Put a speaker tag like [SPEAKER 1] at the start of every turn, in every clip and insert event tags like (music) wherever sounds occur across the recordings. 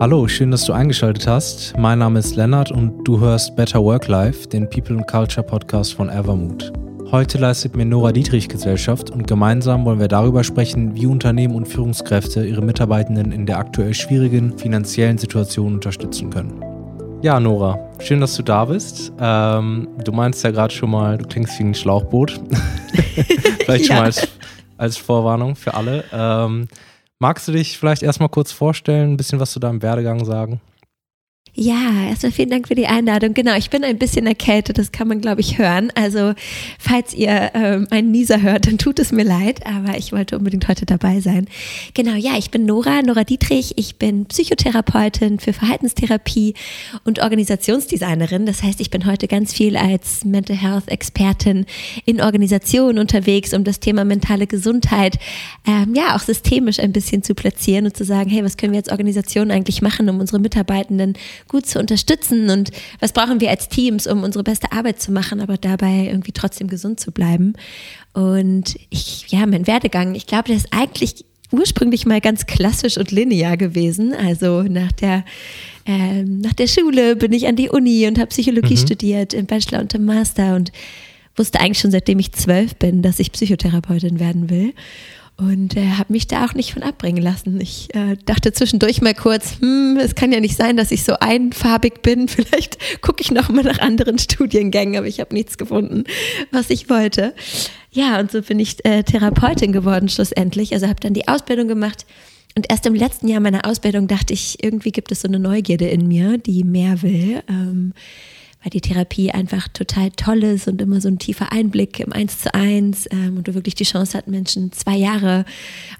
[SPEAKER 1] Hallo, schön, dass du eingeschaltet hast. Mein Name ist Lennart und du hörst Better Work Life, den People and Culture Podcast von Evermood. Heute leistet mir Nora Dietrich Gesellschaft und gemeinsam wollen wir darüber sprechen, wie Unternehmen und Führungskräfte ihre Mitarbeitenden in der aktuell schwierigen finanziellen Situation unterstützen können. Ja, Nora, schön, dass du da bist. Ähm, du meinst ja gerade schon mal, du klingst wie ein Schlauchboot. (laughs) Vielleicht schon mal als, als, Vorwarnung für alle. Ähm, magst du dich vielleicht erstmal kurz vorstellen, ein bisschen was zu deinem Werdegang sagen?
[SPEAKER 2] Ja, erstmal vielen Dank für die Einladung. Genau, ich bin ein bisschen erkältet, das kann man, glaube ich, hören. Also, falls ihr ähm, einen Nieser hört, dann tut es mir leid, aber ich wollte unbedingt heute dabei sein. Genau, ja, ich bin Nora, Nora Dietrich. Ich bin Psychotherapeutin für Verhaltenstherapie und Organisationsdesignerin. Das heißt, ich bin heute ganz viel als Mental Health Expertin in Organisationen unterwegs, um das Thema mentale Gesundheit ähm, ja auch systemisch ein bisschen zu platzieren und zu sagen, hey, was können wir als Organisation eigentlich machen, um unsere Mitarbeitenden gut zu unterstützen und was brauchen wir als Teams, um unsere beste Arbeit zu machen, aber dabei irgendwie trotzdem gesund zu bleiben. Und ich, ja, mein Werdegang, ich glaube, der ist eigentlich ursprünglich mal ganz klassisch und linear gewesen. Also nach der, ähm, nach der Schule bin ich an die Uni und habe Psychologie mhm. studiert im Bachelor und im Master und wusste eigentlich schon seitdem ich zwölf bin, dass ich Psychotherapeutin werden will und äh, habe mich da auch nicht von abbringen lassen. Ich äh, dachte zwischendurch mal kurz, hm, es kann ja nicht sein, dass ich so einfarbig bin. (laughs) Vielleicht gucke ich noch mal nach anderen Studiengängen, aber ich habe nichts gefunden, was ich wollte. Ja, und so bin ich äh, Therapeutin geworden schlussendlich. Also habe dann die Ausbildung gemacht. Und erst im letzten Jahr meiner Ausbildung dachte ich, irgendwie gibt es so eine Neugierde in mir, die mehr will. Ähm, weil die Therapie einfach total toll ist und immer so ein tiefer Einblick im Eins zu eins ähm, und du wirklich die Chance hast, Menschen zwei Jahre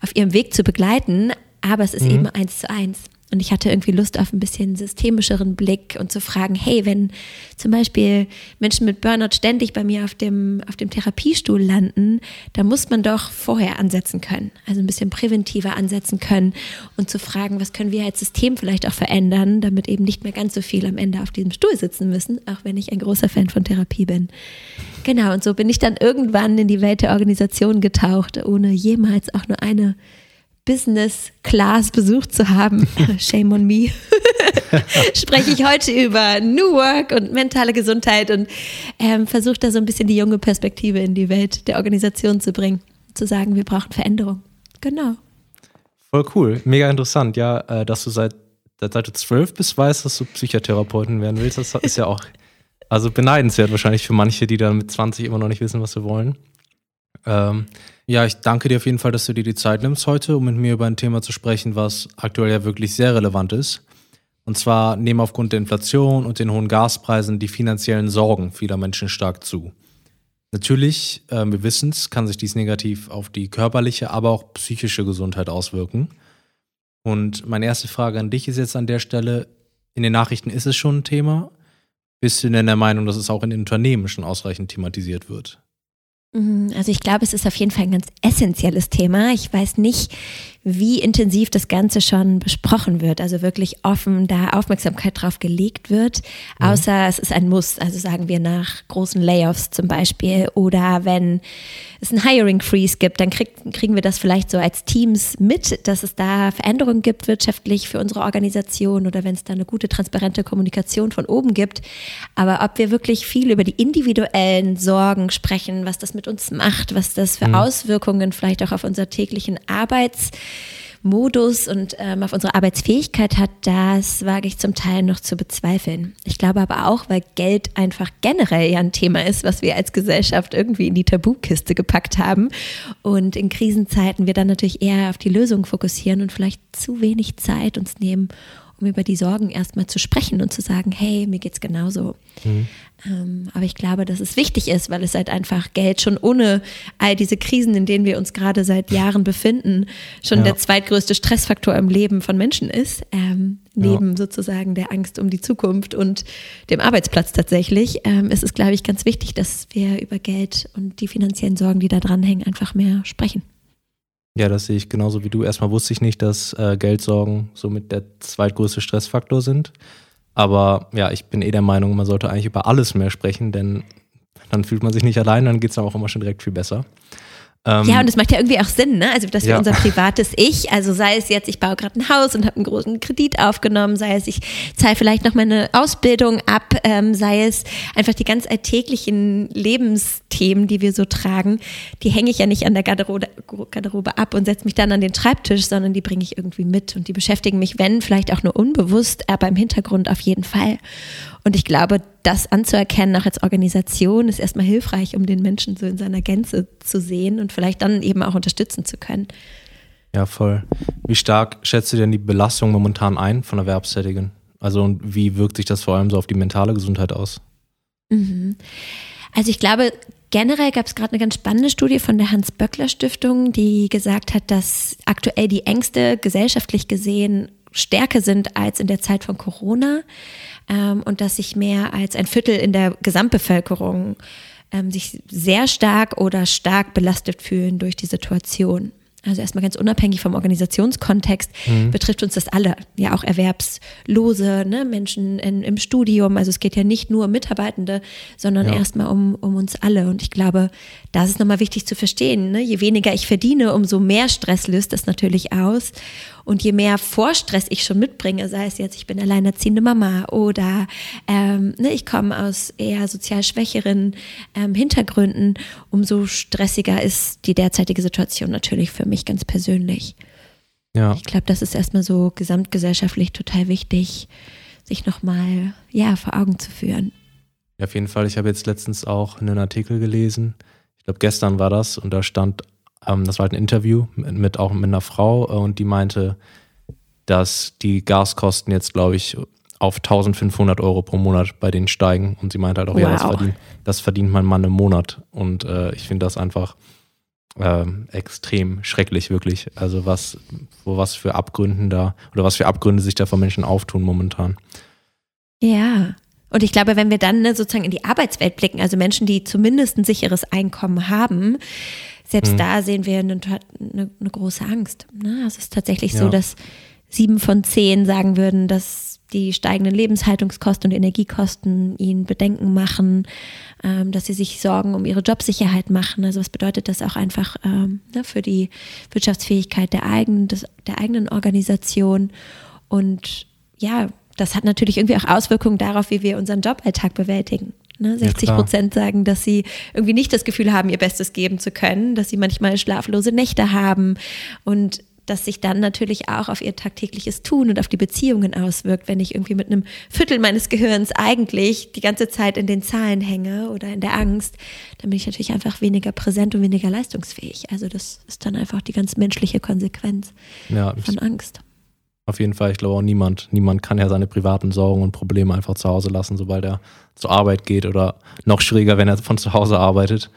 [SPEAKER 2] auf ihrem Weg zu begleiten. Aber es ist mhm. eben eins zu eins. Und ich hatte irgendwie Lust auf ein bisschen systemischeren Blick und zu fragen, hey, wenn zum Beispiel Menschen mit Burnout ständig bei mir auf dem, auf dem Therapiestuhl landen, da muss man doch vorher ansetzen können. Also ein bisschen präventiver ansetzen können und zu fragen, was können wir als System vielleicht auch verändern, damit eben nicht mehr ganz so viel am Ende auf diesem Stuhl sitzen müssen, auch wenn ich ein großer Fan von Therapie bin. Genau, und so bin ich dann irgendwann in die Welt der Organisation getaucht, ohne jemals auch nur eine Business Class besucht zu haben, (laughs) shame on me, (laughs) spreche ich heute über New Work und mentale Gesundheit und ähm, versuche da so ein bisschen die junge Perspektive in die Welt der Organisation zu bringen, zu sagen, wir brauchen Veränderung. Genau.
[SPEAKER 1] Voll cool, mega interessant, ja, äh, dass du seit, seit du zwölf bist, weißt, dass du Psychotherapeutin werden willst. Das ist ja auch also beneidenswert wahrscheinlich für manche, die dann mit 20 immer noch nicht wissen, was sie wollen. Ähm, ja, ich danke dir auf jeden Fall, dass du dir die Zeit nimmst heute, um mit mir über ein Thema zu sprechen, was aktuell ja wirklich sehr relevant ist. Und zwar nehmen aufgrund der Inflation und den hohen Gaspreisen die finanziellen Sorgen vieler Menschen stark zu. Natürlich, äh, wir wissen es, kann sich dies negativ auf die körperliche, aber auch psychische Gesundheit auswirken. Und meine erste Frage an dich ist jetzt an der Stelle, in den Nachrichten ist es schon ein Thema. Bist du denn der Meinung, dass es auch in den Unternehmen schon ausreichend thematisiert wird?
[SPEAKER 2] Mhm, also ich glaube, es ist auf jeden Fall ein ganz essentielles Thema. Ich weiß nicht, wie intensiv das Ganze schon besprochen wird, also wirklich offen da Aufmerksamkeit drauf gelegt wird, mhm. außer es ist ein Muss, also sagen wir nach großen Layoffs zum Beispiel oder wenn es ein Hiring Freeze gibt, dann krieg, kriegen wir das vielleicht so als Teams mit, dass es da Veränderungen gibt wirtschaftlich für unsere Organisation oder wenn es da eine gute, transparente Kommunikation von oben gibt. Aber ob wir wirklich viel über die individuellen Sorgen sprechen, was das mit uns macht, was das für mhm. Auswirkungen vielleicht auch auf unser täglichen Arbeits Modus und ähm, auf unsere Arbeitsfähigkeit hat, das wage ich zum Teil noch zu bezweifeln. Ich glaube aber auch, weil Geld einfach generell ja ein Thema ist, was wir als Gesellschaft irgendwie in die Tabukiste gepackt haben und in Krisenzeiten wir dann natürlich eher auf die Lösung fokussieren und vielleicht zu wenig Zeit uns nehmen, um über die Sorgen erstmal zu sprechen und zu sagen, hey, mir geht's genauso. Mhm. Ähm, aber ich glaube, dass es wichtig ist, weil es halt einfach Geld schon ohne all diese Krisen, in denen wir uns gerade seit Jahren befinden, schon ja. der zweitgrößte Stressfaktor im Leben von Menschen ist. Ähm, neben ja. sozusagen der Angst um die Zukunft und dem Arbeitsplatz tatsächlich, ähm, ist es, glaube ich, ganz wichtig, dass wir über Geld und die finanziellen Sorgen, die da dranhängen, einfach mehr sprechen.
[SPEAKER 1] Ja, das sehe ich genauso wie du. Erstmal wusste ich nicht, dass äh, Geldsorgen somit der zweitgrößte Stressfaktor sind. Aber ja, ich bin eh der Meinung, man sollte eigentlich über alles mehr sprechen, denn dann fühlt man sich nicht allein, dann geht es auch immer schon direkt viel besser.
[SPEAKER 2] Ähm, ja, und das macht ja irgendwie auch Sinn, ne? Also, dass wir unser privates Ich, also sei es jetzt, ich baue gerade ein Haus und habe einen großen Kredit aufgenommen, sei es, ich zahle vielleicht noch meine Ausbildung ab, ähm, sei es einfach die ganz alltäglichen Lebensthemen, die wir so tragen, die hänge ich ja nicht an der Garderobe, Garderobe ab und setze mich dann an den Schreibtisch, sondern die bringe ich irgendwie mit und die beschäftigen mich, wenn, vielleicht auch nur unbewusst, aber im Hintergrund auf jeden Fall. Und ich glaube, das anzuerkennen, auch als Organisation, ist erstmal hilfreich, um den Menschen so in seiner Gänze zu sehen und vielleicht dann eben auch unterstützen zu können.
[SPEAKER 1] Ja, voll. Wie stark schätzt du denn die Belastung momentan ein von Erwerbstätigen? Also und wie wirkt sich das vor allem so auf die mentale Gesundheit aus?
[SPEAKER 2] Mhm. Also ich glaube, generell gab es gerade eine ganz spannende Studie von der Hans-Böckler-Stiftung, die gesagt hat, dass aktuell die Ängste gesellschaftlich gesehen stärker sind als in der Zeit von Corona ähm, und dass sich mehr als ein Viertel in der Gesamtbevölkerung ähm, sich sehr stark oder stark belastet fühlen durch die Situation. Also erstmal ganz unabhängig vom Organisationskontext mhm. betrifft uns das alle. Ja, auch Erwerbslose, ne, Menschen in, im Studium. Also es geht ja nicht nur um Mitarbeitende, sondern ja. erstmal um, um uns alle. Und ich glaube, das ist nochmal wichtig zu verstehen. Ne? Je weniger ich verdiene, umso mehr Stress löst das natürlich aus. Und je mehr Vorstress ich schon mitbringe, sei es jetzt, ich bin alleinerziehende Mama oder ähm, ne, ich komme aus eher sozial schwächeren ähm, Hintergründen, umso stressiger ist die derzeitige Situation natürlich für mich ganz persönlich. Ja. Ich glaube, das ist erstmal so gesamtgesellschaftlich total wichtig, sich nochmal ja, vor Augen zu führen.
[SPEAKER 1] Ja, auf jeden Fall. Ich habe jetzt letztens auch einen Artikel gelesen. Ich glaube, gestern war das und da stand ähm, das war halt ein Interview mit, mit, auch mit einer Frau äh, und die meinte, dass die Gaskosten jetzt, glaube ich, auf 1500 Euro pro Monat bei denen steigen. Und sie meinte halt auch, wow. ja, das verdient, das verdient mein Mann im Monat. Und äh, ich finde das einfach äh, extrem schrecklich, wirklich. Also was, wo was für Abgründen da oder was für Abgründe sich da von Menschen auftun momentan.
[SPEAKER 2] Ja. Und ich glaube, wenn wir dann ne, sozusagen in die Arbeitswelt blicken, also Menschen, die zumindest ein sicheres Einkommen haben, selbst mhm. da sehen wir eine, eine, eine große Angst. Ne? Es ist tatsächlich ja. so, dass sieben von zehn sagen würden, dass die steigenden Lebenshaltungskosten und Energiekosten ihnen Bedenken machen, ähm, dass sie sich Sorgen um ihre Jobsicherheit machen. Also was bedeutet das auch einfach ähm, ne, für die Wirtschaftsfähigkeit der eigenen, des, der eigenen Organisation? Und ja, das hat natürlich irgendwie auch Auswirkungen darauf, wie wir unseren Joballtag bewältigen. Ne, 60 ja, Prozent sagen, dass sie irgendwie nicht das Gefühl haben, ihr Bestes geben zu können, dass sie manchmal schlaflose Nächte haben und dass sich dann natürlich auch auf ihr tagtägliches Tun und auf die Beziehungen auswirkt, wenn ich irgendwie mit einem Viertel meines Gehirns eigentlich die ganze Zeit in den Zahlen hänge oder in der Angst, dann bin ich natürlich einfach weniger präsent und weniger leistungsfähig. Also das ist dann einfach die ganz menschliche Konsequenz ja, von Angst.
[SPEAKER 1] Auf jeden Fall, ich glaube auch niemand, niemand kann ja seine privaten Sorgen und Probleme einfach zu Hause lassen, sobald er zur Arbeit geht oder noch schwieriger, wenn er von zu Hause arbeitet.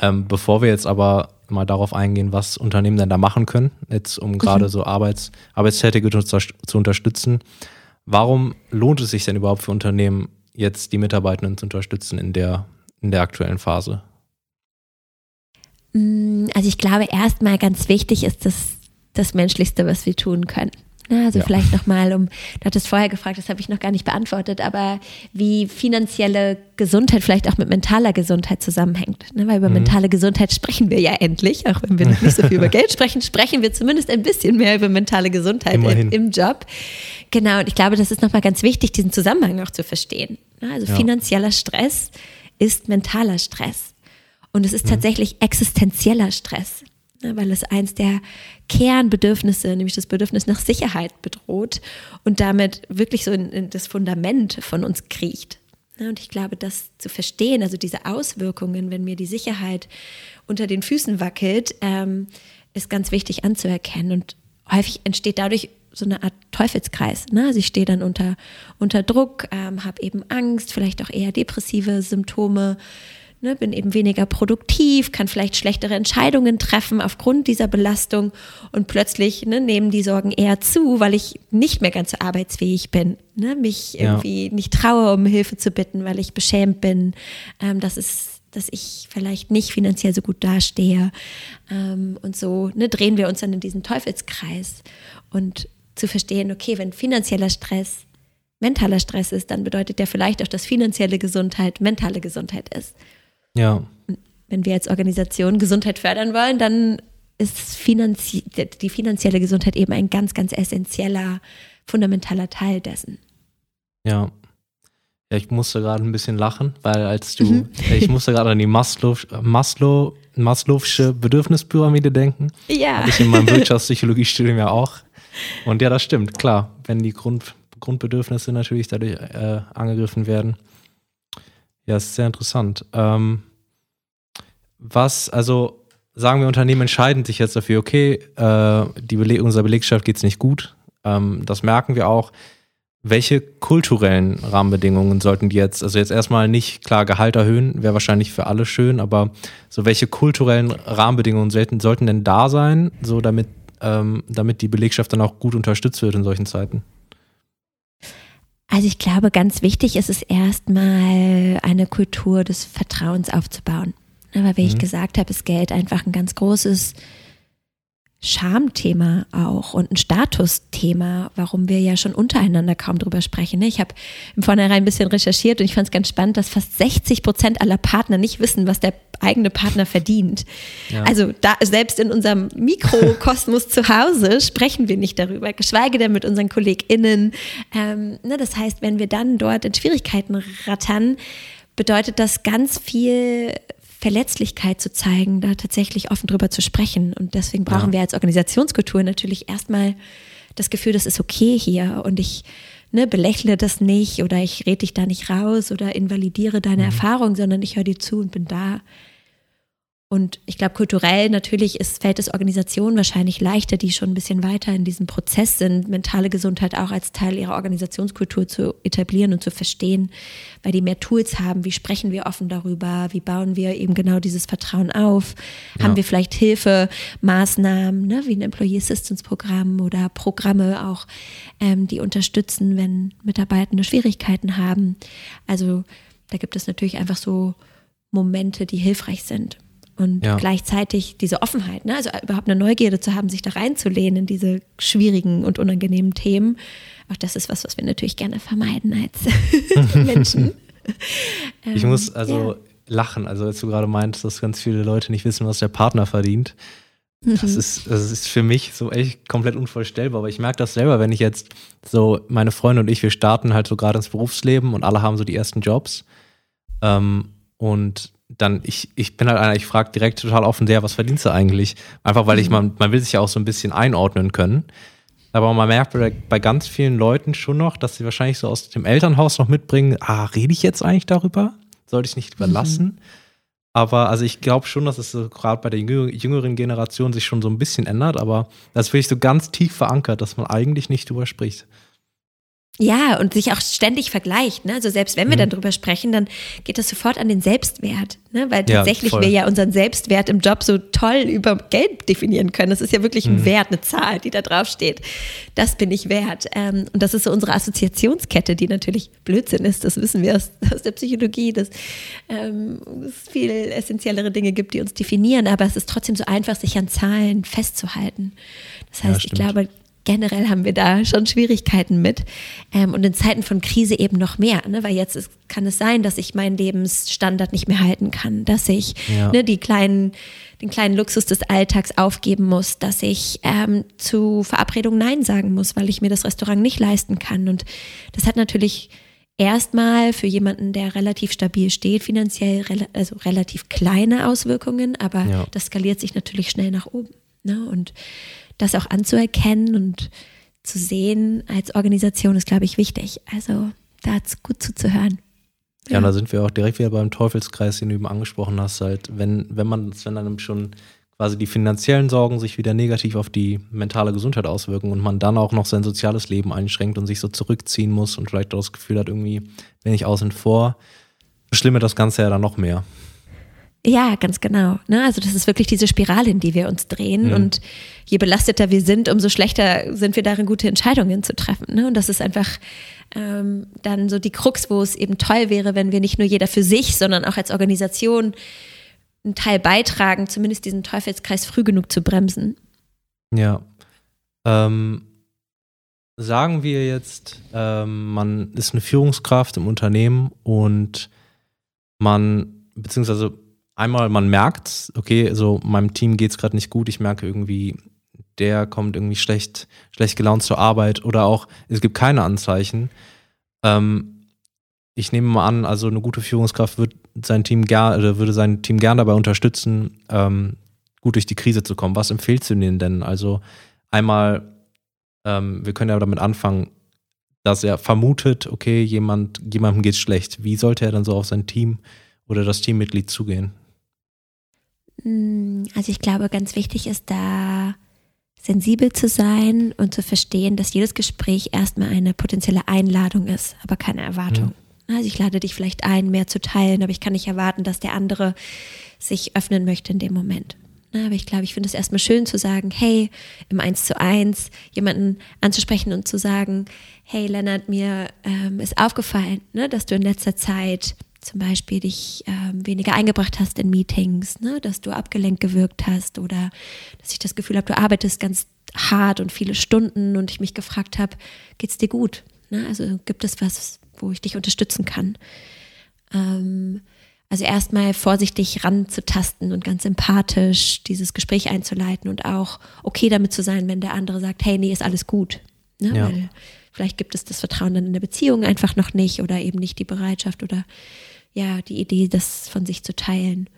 [SPEAKER 1] Ähm, bevor wir jetzt aber mal darauf eingehen, was Unternehmen denn da machen können, jetzt um gerade mhm. so Arbeits, Arbeitstätige zu unterstützen, warum lohnt es sich denn überhaupt für Unternehmen, jetzt die Mitarbeitenden zu unterstützen in der, in der aktuellen Phase?
[SPEAKER 2] Mm, also ich glaube, erstmal ganz wichtig ist das, das Menschlichste, was wir tun können. Na, also ja. vielleicht nochmal, um, du hattest vorher gefragt, das habe ich noch gar nicht beantwortet, aber wie finanzielle Gesundheit vielleicht auch mit mentaler Gesundheit zusammenhängt. Ne? Weil über mhm. mentale Gesundheit sprechen wir ja endlich, auch wenn wir noch nicht so viel über (laughs) Geld sprechen, sprechen wir zumindest ein bisschen mehr über mentale Gesundheit im, im, Job. Genau, und ich glaube, das ist nochmal ganz wichtig, diesen Zusammenhang auch zu verstehen. Also ja. finanzieller Stress ist mentaler Stress. Und es ist mhm. tatsächlich existenzieller Stress. Ne, weil es eins der Kernbedürfnisse, nämlich das Bedürfnis nach Sicherheit bedroht und damit wirklich so in, in das Fundament von uns kriecht. Ne, und ich glaube, das zu verstehen, also diese Auswirkungen, wenn mir die Sicherheit unter den Füßen wackelt, ähm, ist ganz wichtig anzuerkennen. Und häufig entsteht dadurch so eine Art Teufelskreis. Ne? Also ich stehe dann unter, unter Druck, ähm, habe eben Angst, vielleicht auch eher depressive Symptome, ne, bin eben weniger produktiv, kann vielleicht schlechtere Entscheidungen treffen aufgrund dieser Belastung und plötzlich ne, nehmen die Sorgen eher zu, weil ich nicht mehr ganz so arbeitsfähig bin, ne, mich irgendwie ja. nicht traue, um Hilfe zu bitten, weil ich beschämt bin, ähm, dass es dass ich vielleicht nicht finanziell so gut dastehe. Ähm, und so ne, drehen wir uns dann in diesen Teufelskreis. Und zu verstehen, okay, wenn finanzieller Stress mentaler Stress ist, dann bedeutet der vielleicht auch, dass finanzielle Gesundheit mentale Gesundheit ist.
[SPEAKER 1] Ja.
[SPEAKER 2] wenn wir als Organisation Gesundheit fördern wollen, dann ist finanzie die finanzielle Gesundheit eben ein ganz, ganz essentieller, fundamentaler Teil dessen.
[SPEAKER 1] Ja. Ja, ich musste gerade ein bisschen lachen, weil als du, mhm. (laughs) ich musste gerade an die Maslow, Maslow, Maslow'sche Bedürfnispyramide denken.
[SPEAKER 2] Ja.
[SPEAKER 1] Habe ich in meinem Wirtschaftspsychologiestudium ja auch. Und ja, das stimmt, klar. Wenn die Grund, Grundbedürfnisse natürlich dadurch äh, angegriffen werden. Ja, ist sehr interessant. Ähm, was, also sagen wir, Unternehmen entscheiden sich jetzt dafür, okay, äh, die Beleg unserer Belegschaft geht es nicht gut. Ähm, das merken wir auch welche kulturellen Rahmenbedingungen sollten die jetzt, also jetzt erstmal nicht klar Gehalt erhöhen, wäre wahrscheinlich für alle schön, aber so welche kulturellen Rahmenbedingungen sollten, sollten denn da sein, so damit, ähm, damit die Belegschaft dann auch gut unterstützt wird in solchen Zeiten?
[SPEAKER 2] Also ich glaube, ganz wichtig ist es erstmal eine Kultur des Vertrauens aufzubauen. Aber wie mhm. ich gesagt habe, ist Geld einfach ein ganz großes Schamthema auch und ein Statusthema, warum wir ja schon untereinander kaum drüber sprechen. Ne? Ich habe im Vornherein ein bisschen recherchiert und ich fand es ganz spannend, dass fast 60 Prozent aller Partner nicht wissen, was der eigene Partner verdient. Ja. Also da, selbst in unserem Mikrokosmos (laughs) zu Hause sprechen wir nicht darüber, geschweige denn mit unseren KollegInnen. Ähm, ne, das heißt, wenn wir dann dort in Schwierigkeiten rattern, bedeutet das ganz viel Verletzlichkeit zu zeigen, da tatsächlich offen drüber zu sprechen. Und deswegen brauchen ja. wir als Organisationskultur natürlich erstmal das Gefühl, das ist okay hier und ich ne, belächle das nicht oder ich rede dich da nicht raus oder invalidiere deine mhm. Erfahrung, sondern ich höre dir zu und bin da. Und ich glaube, kulturell natürlich ist, fällt es Organisationen wahrscheinlich leichter, die schon ein bisschen weiter in diesem Prozess sind, mentale Gesundheit auch als Teil ihrer Organisationskultur zu etablieren und zu verstehen, weil die mehr Tools haben. Wie sprechen wir offen darüber? Wie bauen wir eben genau dieses Vertrauen auf? Ja. Haben wir vielleicht Hilfemaßnahmen, ne, wie ein Employee Assistance Programm oder Programme auch, ähm, die unterstützen, wenn Mitarbeitende Schwierigkeiten haben? Also da gibt es natürlich einfach so Momente, die hilfreich sind und ja. gleichzeitig diese Offenheit, ne? also überhaupt eine Neugierde zu haben, sich da reinzulehnen in diese schwierigen und unangenehmen Themen. Auch das ist was, was wir natürlich gerne vermeiden als (laughs) Menschen.
[SPEAKER 1] ich muss ähm, also ja. lachen, also als du gerade meintest, dass ganz viele Leute nicht wissen, was der Partner verdient. Das mhm. ist, das ist für mich so echt komplett unvorstellbar. Aber ich merke das selber, wenn ich jetzt so, meine Freunde und ich, wir starten halt so gerade ins Berufsleben und alle haben so die ersten Jobs. Ähm, und dann, ich, ich bin halt einer, ich frage direkt total offen, der, was verdienst du eigentlich? Einfach weil ich, mhm. man, man will sich ja auch so ein bisschen einordnen können. Aber man merkt bei, bei ganz vielen Leuten schon noch, dass sie wahrscheinlich so aus dem Elternhaus noch mitbringen, ah, rede ich jetzt eigentlich darüber? Sollte ich nicht überlassen? Mhm. Aber also ich glaube schon, dass es so gerade bei der jüngeren Generation sich schon so ein bisschen ändert, aber das ist wirklich so ganz tief verankert, dass man eigentlich nicht drüber spricht.
[SPEAKER 2] Ja, und sich auch ständig vergleicht. Ne? Also selbst wenn wir mhm. dann drüber sprechen, dann geht das sofort an den Selbstwert. Ne? Weil tatsächlich ja, wir ja unseren Selbstwert im Job so toll über Geld definieren können. Das ist ja wirklich ein mhm. Wert, eine Zahl, die da drauf steht. Das bin ich wert. Ähm, und das ist so unsere Assoziationskette, die natürlich Blödsinn ist. Das wissen wir aus, aus der Psychologie, dass ähm, es viel essentiellere Dinge gibt, die uns definieren. Aber es ist trotzdem so einfach, sich an Zahlen festzuhalten. Das heißt, ja, ich glaube, generell haben wir da schon Schwierigkeiten mit. Ähm, und in Zeiten von Krise eben noch mehr, ne? weil jetzt ist, kann es sein, dass ich meinen Lebensstandard nicht mehr halten kann, dass ich ja. ne, die kleinen, den kleinen Luxus des Alltags aufgeben muss, dass ich ähm, zu Verabredungen Nein sagen muss, weil ich mir das Restaurant nicht leisten kann. Und das hat natürlich erstmal für jemanden, der relativ stabil steht, finanziell also relativ kleine Auswirkungen, aber ja. das skaliert sich natürlich schnell nach oben. Ne? Und das auch anzuerkennen und zu sehen als Organisation ist, glaube ich, wichtig. Also da gut zuzuhören.
[SPEAKER 1] Ja, ja, und da sind wir auch direkt wieder beim Teufelskreis, den du eben angesprochen hast. Halt, wenn, wenn man, wenn dann schon quasi die finanziellen Sorgen sich wieder negativ auf die mentale Gesundheit auswirken und man dann auch noch sein soziales Leben einschränkt und sich so zurückziehen muss und vielleicht auch das Gefühl hat, irgendwie bin ich außen vor, beschlimmert das Ganze ja dann noch mehr.
[SPEAKER 2] Ja, ganz genau. Ne? Also das ist wirklich diese Spirale, in die wir uns drehen. Mhm. Und je belasteter wir sind, umso schlechter sind wir darin, gute Entscheidungen zu treffen. Ne? Und das ist einfach ähm, dann so die Krux, wo es eben toll wäre, wenn wir nicht nur jeder für sich, sondern auch als Organisation einen Teil beitragen, zumindest diesen Teufelskreis früh genug zu bremsen.
[SPEAKER 1] Ja. Ähm, sagen wir jetzt, ähm, man ist eine Führungskraft im Unternehmen und man, beziehungsweise einmal, man merkt, okay, so meinem Team geht es gerade nicht gut, ich merke irgendwie, der kommt irgendwie schlecht, schlecht gelaunt zur Arbeit oder auch, es gibt keine Anzeichen. Ähm, ich nehme mal an, also eine gute Führungskraft wird sein Team gern, oder würde sein Team gern dabei unterstützen, ähm, gut durch die Krise zu kommen. Was empfehlst du denen denn? Also einmal, ähm, wir können ja damit anfangen, dass er vermutet, okay, jemand, jemandem geht's schlecht. Wie sollte er dann so auf sein Team oder das Teammitglied zugehen?
[SPEAKER 2] Hm, also ich glaube, ganz wichtig ist da sensibel zu sein und zu verstehen, dass jedes Gespräch erstmal eine potenzielle Einladung ist, aber keine Erwartung. Mhm. Also ich lade dich vielleicht ein, mehr zu teilen, aber ich kann nicht erwarten, dass der andere sich öffnen möchte in dem Moment. Aber ich glaube, ich finde es erstmal schön zu sagen, hey, im Eins zu eins jemanden anzusprechen und zu sagen, hey Lennart, mir ähm, ist aufgefallen, ne, dass du in letzter Zeit zum Beispiel dich ähm, weniger eingebracht hast in Meetings, ne? dass du abgelenkt gewirkt hast oder dass ich das Gefühl habe, du arbeitest ganz hart und viele Stunden und ich mich gefragt habe, geht's dir gut? Ne? Also gibt es was, wo ich dich unterstützen kann? Ähm, also erstmal vorsichtig ranzutasten und ganz empathisch dieses Gespräch einzuleiten und auch okay damit zu sein, wenn der andere sagt, hey, nee, ist alles gut. Ne? Ja. Weil vielleicht gibt es das Vertrauen dann in der Beziehung einfach noch nicht oder eben nicht die Bereitschaft oder ja, die Idee, das von sich zu teilen.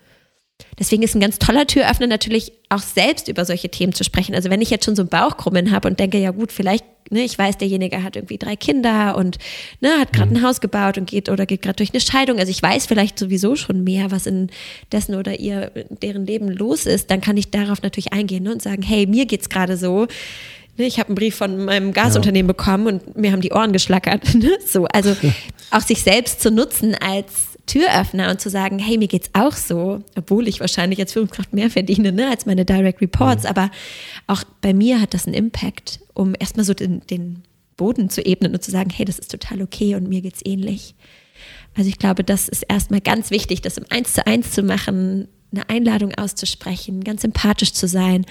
[SPEAKER 2] Deswegen ist ein ganz toller Türöffner natürlich auch selbst über solche Themen zu sprechen. Also wenn ich jetzt schon so ein Bauchkrummeln habe und denke, ja gut, vielleicht, ne, ich weiß, derjenige hat irgendwie drei Kinder und ne, hat gerade ein mhm. Haus gebaut und geht oder geht gerade durch eine Scheidung. Also ich weiß vielleicht sowieso schon mehr, was in dessen oder ihr, deren Leben los ist, dann kann ich darauf natürlich eingehen ne, und sagen, hey, mir geht's gerade so. Ne, ich habe einen Brief von meinem Gasunternehmen ja. bekommen und mir haben die Ohren geschlackert. (laughs) Ne? So, also (laughs) auch sich selbst zu nutzen als Türöffner und zu sagen, hey, mir geht's auch so, obwohl ich wahrscheinlich als Führungskraft mehr verdiene ne, als meine Direct Reports, mhm. aber auch bei mir hat das einen Impact, um erstmal so den, den Boden zu ebnen und zu sagen, hey, das ist total okay und mir geht's ähnlich. Also ich glaube, das ist erstmal ganz wichtig, das im Eins zu eins zu machen, eine Einladung auszusprechen, ganz sympathisch zu sein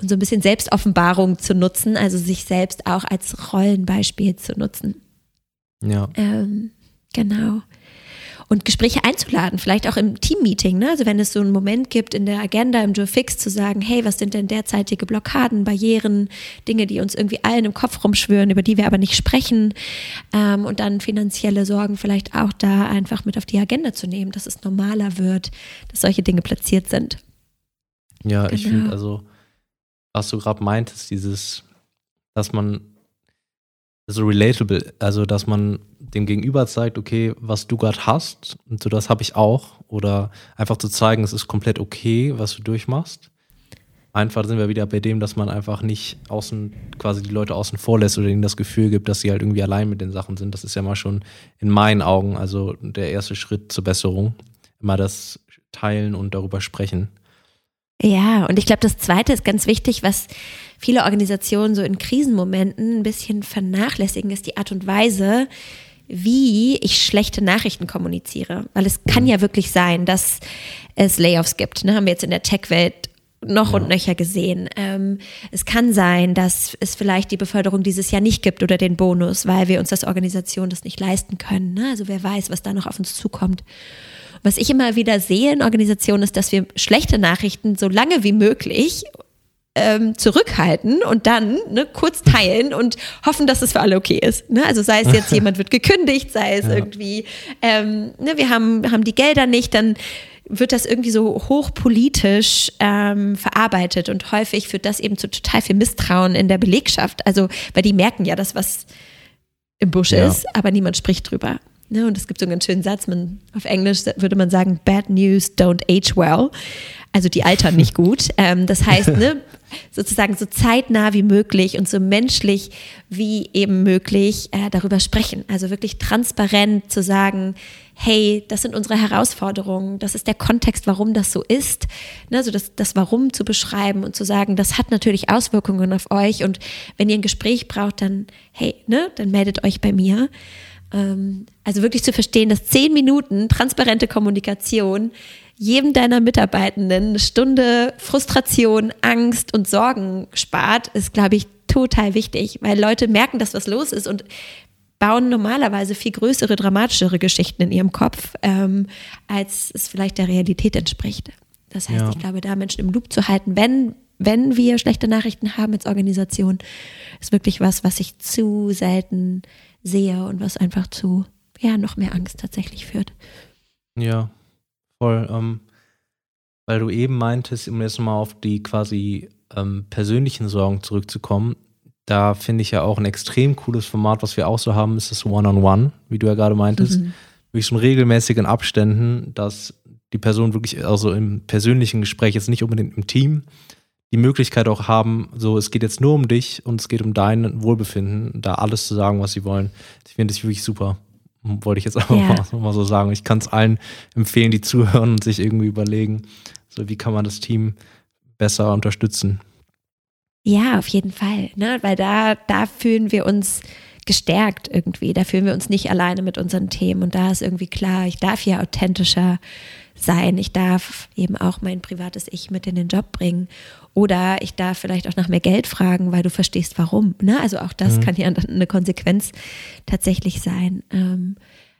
[SPEAKER 2] und so ein bisschen Selbstoffenbarung zu nutzen, also sich selbst auch als Rollenbeispiel zu nutzen.
[SPEAKER 1] Ja.
[SPEAKER 2] Ähm, genau und Gespräche einzuladen, vielleicht auch im Teammeeting. Ne? Also wenn es so einen Moment gibt in der Agenda, im Joe Fix zu sagen, hey, was sind denn derzeitige Blockaden, Barrieren, Dinge, die uns irgendwie allen im Kopf rumschwören, über die wir aber nicht sprechen ähm, und dann finanzielle Sorgen vielleicht auch da einfach mit auf die Agenda zu nehmen, dass es normaler wird, dass solche Dinge platziert sind.
[SPEAKER 1] Ja, genau. ich finde also, was du gerade meintest, dieses, dass man so relatable, also dass man dem Gegenüber zeigt, okay, was du gerade hast und so das habe ich auch oder einfach zu zeigen, es ist komplett okay, was du durchmachst. Einfach sind wir wieder bei dem, dass man einfach nicht außen, quasi die Leute außen vor lässt oder ihnen das Gefühl gibt, dass sie halt irgendwie allein mit den Sachen sind. Das ist ja mal schon in meinen Augen, also der erste Schritt zur Besserung. Immer das teilen und darüber sprechen.
[SPEAKER 2] Ja, und ich glaube, das Zweite ist ganz wichtig, was viele Organisationen so in Krisenmomenten ein bisschen vernachlässigen, ist die Art und Weise, wie ich schlechte Nachrichten kommuniziere. Weil es kann ja wirklich sein, dass es Layoffs gibt. Ne? Haben wir jetzt in der Tech-Welt noch ja. und nöcher gesehen. Ähm, es kann sein, dass es vielleicht die Beförderung dieses Jahr nicht gibt oder den Bonus, weil wir uns als Organisation das nicht leisten können. Ne? Also wer weiß, was da noch auf uns zukommt. Was ich immer wieder sehe in Organisationen ist, dass wir schlechte Nachrichten so lange wie möglich ähm, zurückhalten und dann ne, kurz teilen und hoffen, dass es für alle okay ist. Ne? Also sei es jetzt (laughs) jemand wird gekündigt, sei es ja. irgendwie, ähm, ne, wir haben, haben die Gelder nicht, dann wird das irgendwie so hochpolitisch ähm, verarbeitet und häufig führt das eben zu total viel Misstrauen in der Belegschaft. Also, weil die merken ja, dass was im Busch ja. ist, aber niemand spricht drüber. Ne, und es gibt so einen ganz schönen Satz, man, auf Englisch würde man sagen, bad news don't age well. Also die altern nicht gut. (laughs) Ähm, das heißt, ne, sozusagen so zeitnah wie möglich und so menschlich wie eben möglich äh, darüber sprechen. Also wirklich transparent zu sagen, hey, das sind unsere Herausforderungen, das ist der Kontext, warum das so ist. Ne, also das, das Warum zu beschreiben und zu sagen, das hat natürlich Auswirkungen auf euch und wenn ihr ein Gespräch braucht, dann, hey, ne, dann meldet euch bei mir. Ähm, also wirklich zu verstehen, dass zehn Minuten transparente Kommunikation jedem deiner Mitarbeitenden eine Stunde Frustration, Angst und Sorgen spart, ist, glaube ich, total wichtig, weil Leute merken, dass was los ist und bauen normalerweise viel größere, dramatischere Geschichten in ihrem Kopf, ähm, als es vielleicht der Realität entspricht. Das heißt,
[SPEAKER 1] Ja.
[SPEAKER 2] ich glaube, da Menschen im Loop zu halten, wenn, wenn wir schlechte Nachrichten haben als Organisation, ist wirklich was, was ich zu selten sehe und was einfach zu, ja, noch mehr Angst tatsächlich führt.
[SPEAKER 1] Ja, voll. Ähm, weil du eben meintest, um jetzt mal auf die quasi ähm, persönlichen Sorgen zurückzukommen, da finde ich ja auch ein extrem cooles Format, was wir auch so haben, ist das One-on-One, wie du ja gerade meintest.
[SPEAKER 2] Mhm.
[SPEAKER 1] Wirklich schon regelmäßigen Abständen, dass die Person wirklich, also im persönlichen Gespräch, jetzt nicht unbedingt im Team, die Möglichkeit auch haben, so es geht jetzt nur um dich und es geht um dein Wohlbefinden, da alles zu sagen, was sie wollen. Ich finde das wirklich super. Wollte ich jetzt einfach
[SPEAKER 2] Ja.
[SPEAKER 1] mal, mal so sagen. Ich kann es allen empfehlen, die zuhören und sich irgendwie überlegen, so wie kann man das Team besser unterstützen.
[SPEAKER 2] Ja, auf jeden Fall, ne? weil da, da fühlen wir uns gestärkt irgendwie. Da fühlen wir uns nicht alleine mit unseren Themen. Und da ist irgendwie klar, ich darf hier authentischer sein. Ich darf eben auch mein privates Ich mit in den Job bringen. Oder ich darf vielleicht auch nach mehr Geld fragen, weil du verstehst, warum. Ne? Also auch das kann ja eine Konsequenz tatsächlich sein. Ähm,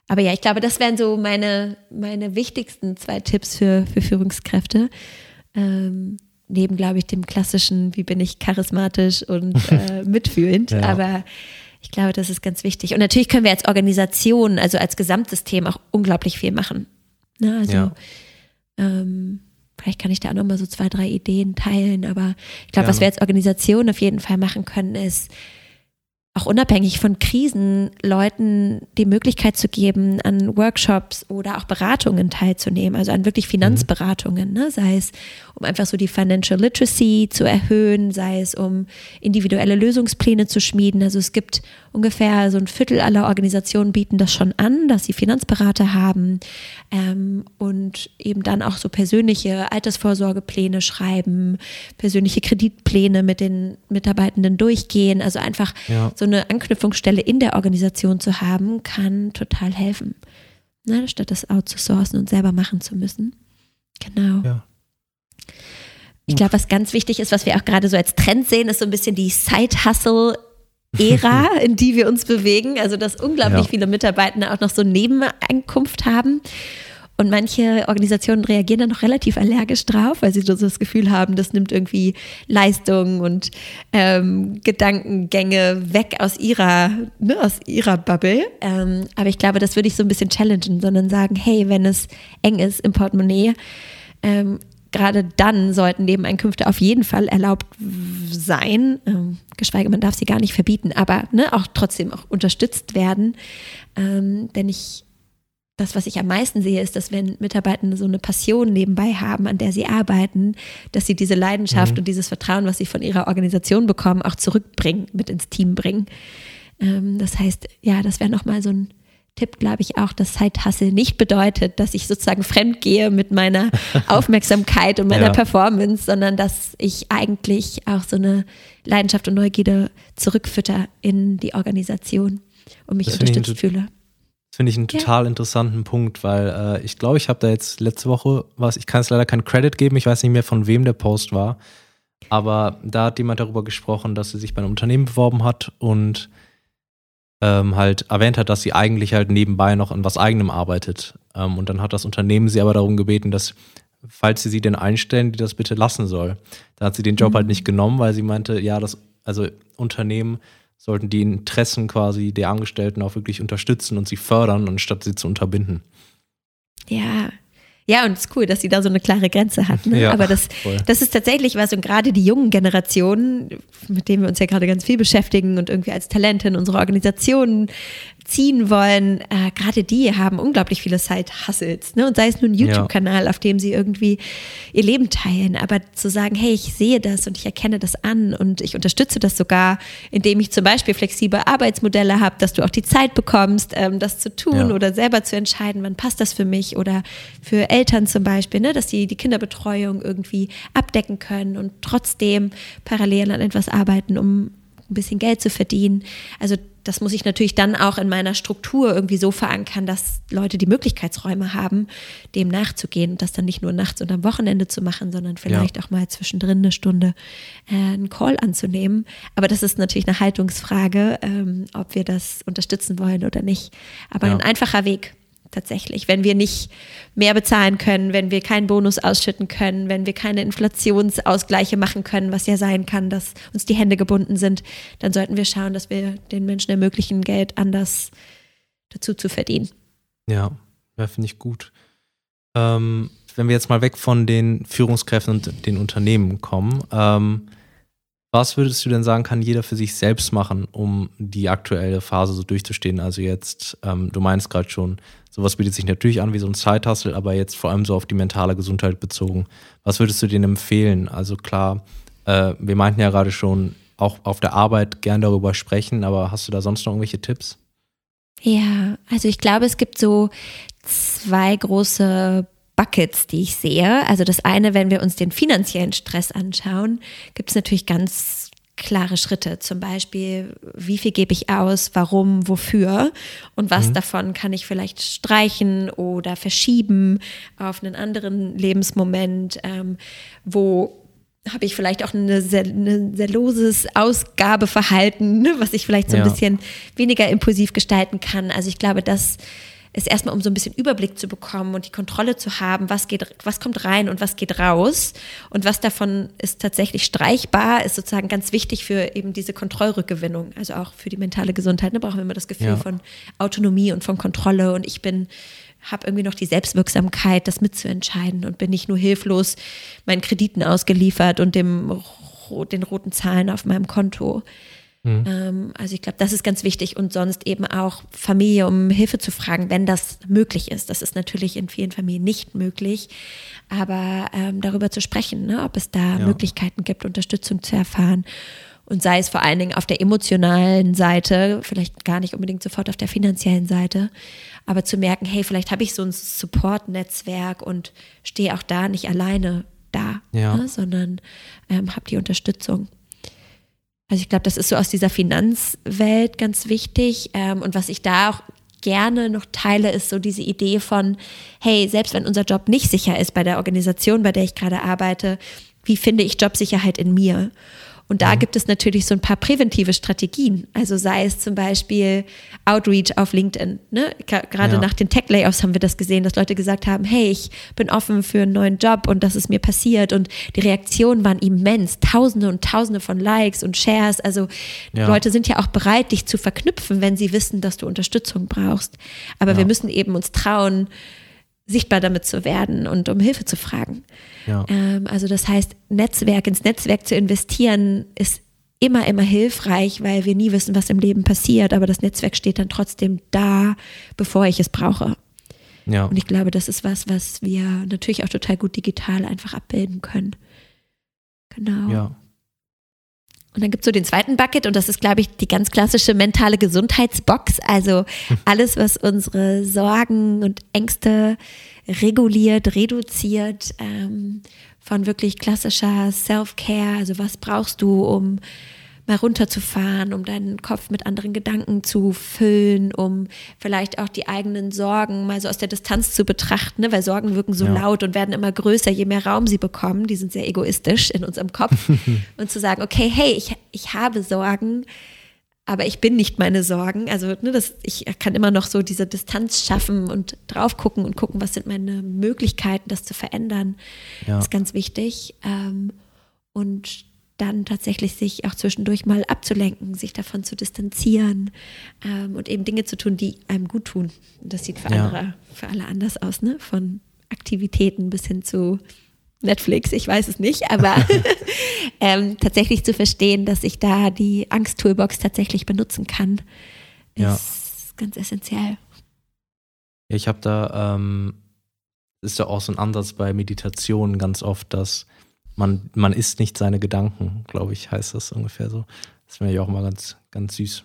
[SPEAKER 2] aber ja, ich glaube, das wären so meine, meine wichtigsten zwei Tipps für, für Führungskräfte. Ähm, neben, glaube ich, dem klassischen, wie bin ich charismatisch und (laughs) äh, mitfühlend.
[SPEAKER 1] Ja.
[SPEAKER 2] Aber ich glaube, das ist ganz wichtig. Und natürlich können wir als Organisation, also als Gesamtsystem auch unglaublich viel machen. Ne? Also
[SPEAKER 1] Ja.
[SPEAKER 2] ähm, vielleicht kann ich da auch nochmal so zwei, drei Ideen teilen. Aber ich glaube, was wir als Organisation auf jeden Fall machen können, ist auch unabhängig von Krisen Leuten die Möglichkeit zu geben, an Workshops oder auch Beratungen teilzunehmen, also an wirklich Finanzberatungen, ne? sei es um einfach so die Financial Literacy zu erhöhen, sei es um individuelle Lösungspläne zu schmieden. Also es gibt ungefähr so ein Viertel aller Organisationen bieten das schon an, dass sie Finanzberater haben ähm, und eben dann auch so persönliche Altersvorsorgepläne schreiben, persönliche Kreditpläne mit den Mitarbeitenden durchgehen. Also einfach
[SPEAKER 1] Ja.
[SPEAKER 2] so eine Anknüpfungsstelle in der Organisation zu haben, kann total helfen. Ne, statt das outzusourcen und selber machen zu müssen. Genau.
[SPEAKER 1] Ja.
[SPEAKER 2] Ich glaube, was ganz wichtig ist, was wir auch gerade so als Trend sehen, ist so ein bisschen die Side-Hustle-Ära, (laughs) in die wir uns bewegen. Also, dass unglaublich
[SPEAKER 1] Ja.
[SPEAKER 2] viele Mitarbeitende auch noch so Nebeneinkunft haben. Und manche Organisationen reagieren dann noch relativ allergisch drauf, weil sie so das Gefühl haben, das nimmt irgendwie Leistung und ähm, Gedankengänge weg aus ihrer, ne, aus ihrer Bubble. Ähm, aber ich glaube, das würde ich so ein bisschen challengen, sondern sagen, hey, wenn es eng ist im Portemonnaie, ähm, gerade dann sollten Nebeneinkünfte auf jeden Fall erlaubt sein, ähm, geschweige man darf sie gar nicht verbieten, aber ne, auch trotzdem auch unterstützt werden. Ähm, denn ich, das, was ich am meisten sehe, ist, dass wenn Mitarbeitende so eine Passion nebenbei haben, an der sie arbeiten, dass sie diese Leidenschaft und dieses Vertrauen, was sie von ihrer Organisation bekommen, auch zurückbringen, mit ins Team bringen. Ähm, das heißt, ja, das wäre nochmal so ein Tipp, glaube ich, auch, dass Side-Hustle nicht bedeutet, dass ich sozusagen fremd gehe mit meiner (laughs) Aufmerksamkeit und meiner
[SPEAKER 1] Ja.
[SPEAKER 2] Performance, sondern dass ich eigentlich auch so eine Leidenschaft und Neugierde zurückfütter in die Organisation und mich
[SPEAKER 1] Das
[SPEAKER 2] unterstützt fühle.
[SPEAKER 1] Finde ich einen
[SPEAKER 2] Ja.
[SPEAKER 1] total interessanten Punkt, weil äh, ich glaube, ich habe da jetzt letzte Woche was, ich kann es leider keinen Credit geben, ich weiß nicht mehr, von wem der Post war, aber da hat jemand darüber gesprochen, dass sie sich bei einem Unternehmen beworben hat und ähm, halt erwähnt hat, dass sie eigentlich halt nebenbei noch an was eigenem arbeitet. Ähm, und dann hat das Unternehmen sie aber darum gebeten, dass, falls sie sie denn einstellen, die das bitte lassen soll. Da hat sie den Job
[SPEAKER 2] Mhm.
[SPEAKER 1] halt nicht genommen, weil sie meinte, ja, das, also Unternehmen sollten die Interessen quasi der Angestellten auch wirklich unterstützen und sie fördern, anstatt sie zu unterbinden.
[SPEAKER 2] Ja. Ja, und es ist cool, dass sie da so eine klare Grenze hat. Ne?
[SPEAKER 1] Ja,
[SPEAKER 2] Aber das,
[SPEAKER 1] voll.
[SPEAKER 2] das ist tatsächlich was, und gerade die jungen Generationen, mit denen wir uns ja gerade ganz viel beschäftigen und irgendwie als Talente in unsere Organisationen ziehen wollen, äh, gerade die haben unglaublich viele Side-Hustles. Ne? Und sei es nur ein
[SPEAKER 1] Ja.
[SPEAKER 2] YouTube-Kanal, auf dem sie irgendwie ihr Leben teilen. Aber zu sagen, hey, ich sehe das und ich erkenne das an und ich unterstütze das sogar, indem ich zum Beispiel flexible Arbeitsmodelle habe, dass du auch die Zeit bekommst, ähm, das zu tun
[SPEAKER 1] Ja.
[SPEAKER 2] oder selber zu entscheiden, wann passt das für mich oder für Eltern zum Beispiel, ne, dass sie die Kinderbetreuung irgendwie abdecken können und trotzdem parallel an etwas arbeiten, um ein bisschen Geld zu verdienen. Also das muss ich natürlich dann auch in meiner Struktur irgendwie so verankern, dass Leute die Möglichkeitsräume haben, dem nachzugehen und das dann nicht nur nachts und am Wochenende zu machen, sondern vielleicht ja. auch mal zwischendrin eine Stunde äh, einen Call anzunehmen. Aber das ist natürlich eine Haltungsfrage, ähm, ob wir das unterstützen wollen oder nicht. Aber ja. ein einfacher Weg tatsächlich. Wenn wir nicht mehr bezahlen können, wenn wir keinen Bonus ausschütten können, wenn wir keine Inflationsausgleiche machen können, was ja sein kann, dass uns die Hände gebunden sind, dann sollten wir schauen, dass wir den Menschen ermöglichen, Geld anders dazu zu verdienen.
[SPEAKER 1] Ja, ja finde ich gut. Ähm, wenn wir jetzt mal weg von den Führungskräften und den Unternehmen kommen, ähm, was würdest du denn sagen, kann jeder für sich selbst machen, um die aktuelle Phase so durchzustehen? Also jetzt, ähm, du meinst gerade schon, sowas bietet sich natürlich an wie so ein Zeithassel, aber jetzt vor allem so auf die mentale Gesundheit bezogen. Was würdest du denen empfehlen? Also klar, äh, wir meinten ja gerade schon, auch auf der Arbeit gern darüber sprechen, aber hast du da sonst noch irgendwelche Tipps?
[SPEAKER 2] Ja, also ich glaube, es gibt so zwei große Buckets, die ich sehe. Also das eine, wenn wir uns den finanziellen Stress anschauen, gibt es natürlich ganz klare Schritte. Zum Beispiel, wie viel gebe ich aus, warum, wofür und was mhm. davon kann ich vielleicht streichen oder verschieben auf einen anderen Lebensmoment, ähm, wo habe ich vielleicht auch ein sehr, sehr loses Ausgabeverhalten, ne, (laughs) was ich vielleicht so ein ja. bisschen weniger impulsiv gestalten kann. Also ich glaube, das ist erstmal, um so ein bisschen Überblick zu bekommen und die Kontrolle zu haben, was geht, was kommt rein und was geht raus und was davon ist tatsächlich streichbar, ist sozusagen ganz wichtig für eben diese Kontrollrückgewinnung, also auch für die mentale Gesundheit. Da ne, brauchen wir immer das Gefühl ja. von Autonomie und von Kontrolle und ich bin habe irgendwie noch die Selbstwirksamkeit, das mitzuentscheiden und bin nicht nur hilflos meinen Krediten ausgeliefert und dem den roten Zahlen auf meinem Konto. Mhm. Ähm, also ich glaube, das ist ganz wichtig und sonst eben auch Familie um Hilfe zu fragen, wenn das möglich ist. Das ist natürlich in vielen Familien nicht möglich, aber ähm, darüber zu sprechen, ne, ob es da ja. Möglichkeiten gibt, Unterstützung zu erfahren. Und sei es vor allen Dingen auf der emotionalen Seite, vielleicht gar nicht unbedingt sofort auf der finanziellen Seite, aber zu merken, hey, vielleicht habe ich so ein Support-Netzwerk und stehe auch da nicht alleine da, ja. ne, sondern ähm, habe die Unterstützung. Also ich glaube, das ist so aus dieser Finanzwelt ganz wichtig. Ähm, und was ich da auch gerne noch teile, ist so diese Idee von, hey, selbst wenn unser Job nicht sicher ist bei der Organisation, bei der ich gerade arbeite, wie finde ich Jobsicherheit in mir? Und da mhm. gibt es natürlich so ein paar präventive Strategien. Also sei es zum Beispiel Outreach auf LinkedIn. Ne? Gerade ja. nach den Tech-Layoffs haben wir das gesehen, dass Leute gesagt haben, hey, ich bin offen für einen neuen Job und das ist mir passiert. Und die Reaktionen waren immens. Tausende und Tausende von Likes und Shares. Also ja. Leute sind ja auch bereit, dich zu verknüpfen, wenn sie wissen, dass du Unterstützung brauchst. Aber ja. wir müssen eben uns trauen, sichtbar damit zu werden und um Hilfe zu fragen. Ja. Ähm, also das heißt, Netzwerk ins Netzwerk zu investieren ist immer, immer hilfreich, weil wir nie wissen, was im Leben passiert, aber das Netzwerk steht dann trotzdem da, bevor ich es brauche. Ja. Und ich glaube, das ist was, was wir natürlich auch total gut digital einfach abbilden können. Genau. Ja. Und dann gibt es so den zweiten Bucket und das ist, glaube ich, die ganz klassische mentale Gesundheitsbox. Also (laughs) alles, was unsere Sorgen und Ängste reguliert, reduziert, ähm, von wirklich klassischer Self-Care. Also was brauchst du, um mal runterzufahren, um deinen Kopf mit anderen Gedanken zu füllen, um vielleicht auch die eigenen Sorgen mal so aus der Distanz zu betrachten, ne? weil Sorgen wirken so ja. laut und werden immer größer, je mehr Raum sie bekommen. Die sind sehr egoistisch in unserem Kopf. (laughs) und zu sagen, okay, hey, ich, ich habe Sorgen, aber ich bin nicht meine Sorgen. Also ne, das, ich kann immer noch so diese Distanz schaffen und drauf gucken und gucken, was sind meine Möglichkeiten, das zu verändern. Ja. Das ist ganz wichtig. Ähm, und dann tatsächlich sich auch zwischendurch mal abzulenken, sich davon zu distanzieren ähm, und eben Dinge zu tun, die einem gut tun. Das sieht für, ja. andere, für alle anders aus, ne? Von Aktivitäten bis hin zu Netflix, ich weiß es nicht, aber (laughs) (laughs) ähm, tatsächlich zu verstehen, dass ich da die Angst-Toolbox tatsächlich benutzen kann, ist ja. ganz essentiell.
[SPEAKER 1] Ich habe da, ähm, ist ja auch so ein Ansatz bei Meditationen ganz oft, dass man, man isst nicht seine Gedanken, glaube ich, heißt das ungefähr so. Das wäre ja auch mal ganz, ganz süß.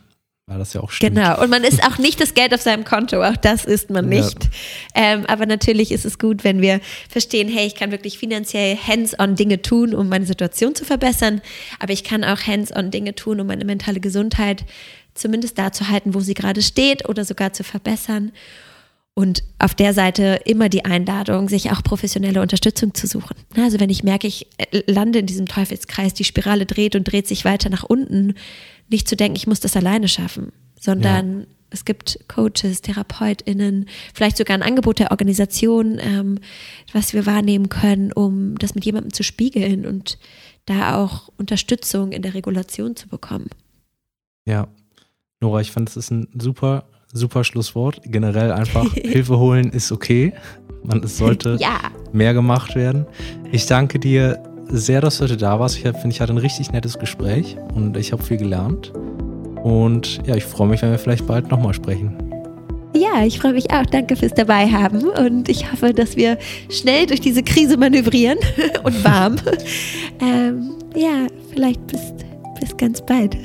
[SPEAKER 1] Weil das ja auch stimmt.
[SPEAKER 2] Genau, und man ist auch nicht das Geld auf seinem Konto, auch das ist man nicht. Ja. Ähm, aber natürlich ist es gut, wenn wir verstehen, hey, ich kann wirklich finanziell hands-on Dinge tun, um meine Situation zu verbessern, aber ich kann auch hands-on Dinge tun, um meine mentale Gesundheit zumindest da zu halten, wo sie gerade steht oder sogar zu verbessern. Und auf der Seite immer die Einladung, sich auch professionelle Unterstützung zu suchen. Also wenn ich merke, ich äh, lande in diesem Teufelskreis, die Spirale dreht und dreht sich weiter nach unten, nicht zu denken, ich muss das alleine schaffen, sondern ja. es gibt Coaches, TherapeutInnen, vielleicht sogar ein Angebot der Organisation, ähm, was wir wahrnehmen können, um das mit jemandem zu spiegeln und da auch Unterstützung in der Regulation zu bekommen.
[SPEAKER 1] Ja, Nora, ich fand, das ist ein super super Schlusswort. Generell einfach (laughs) Hilfe holen ist okay. Man, es sollte ja. mehr gemacht werden. Ich danke dir sehr, dass du heute da warst. Ich finde, ich hatte ein richtig nettes Gespräch und ich habe viel gelernt. Und ja, ich freue mich, wenn wir vielleicht bald nochmal sprechen.
[SPEAKER 2] Ja, ich freue mich auch. Danke fürs Dabeihaben und ich hoffe, dass wir schnell durch diese Krise manövrieren (laughs) und warm. (laughs) ähm, ja, vielleicht bis, bis ganz bald.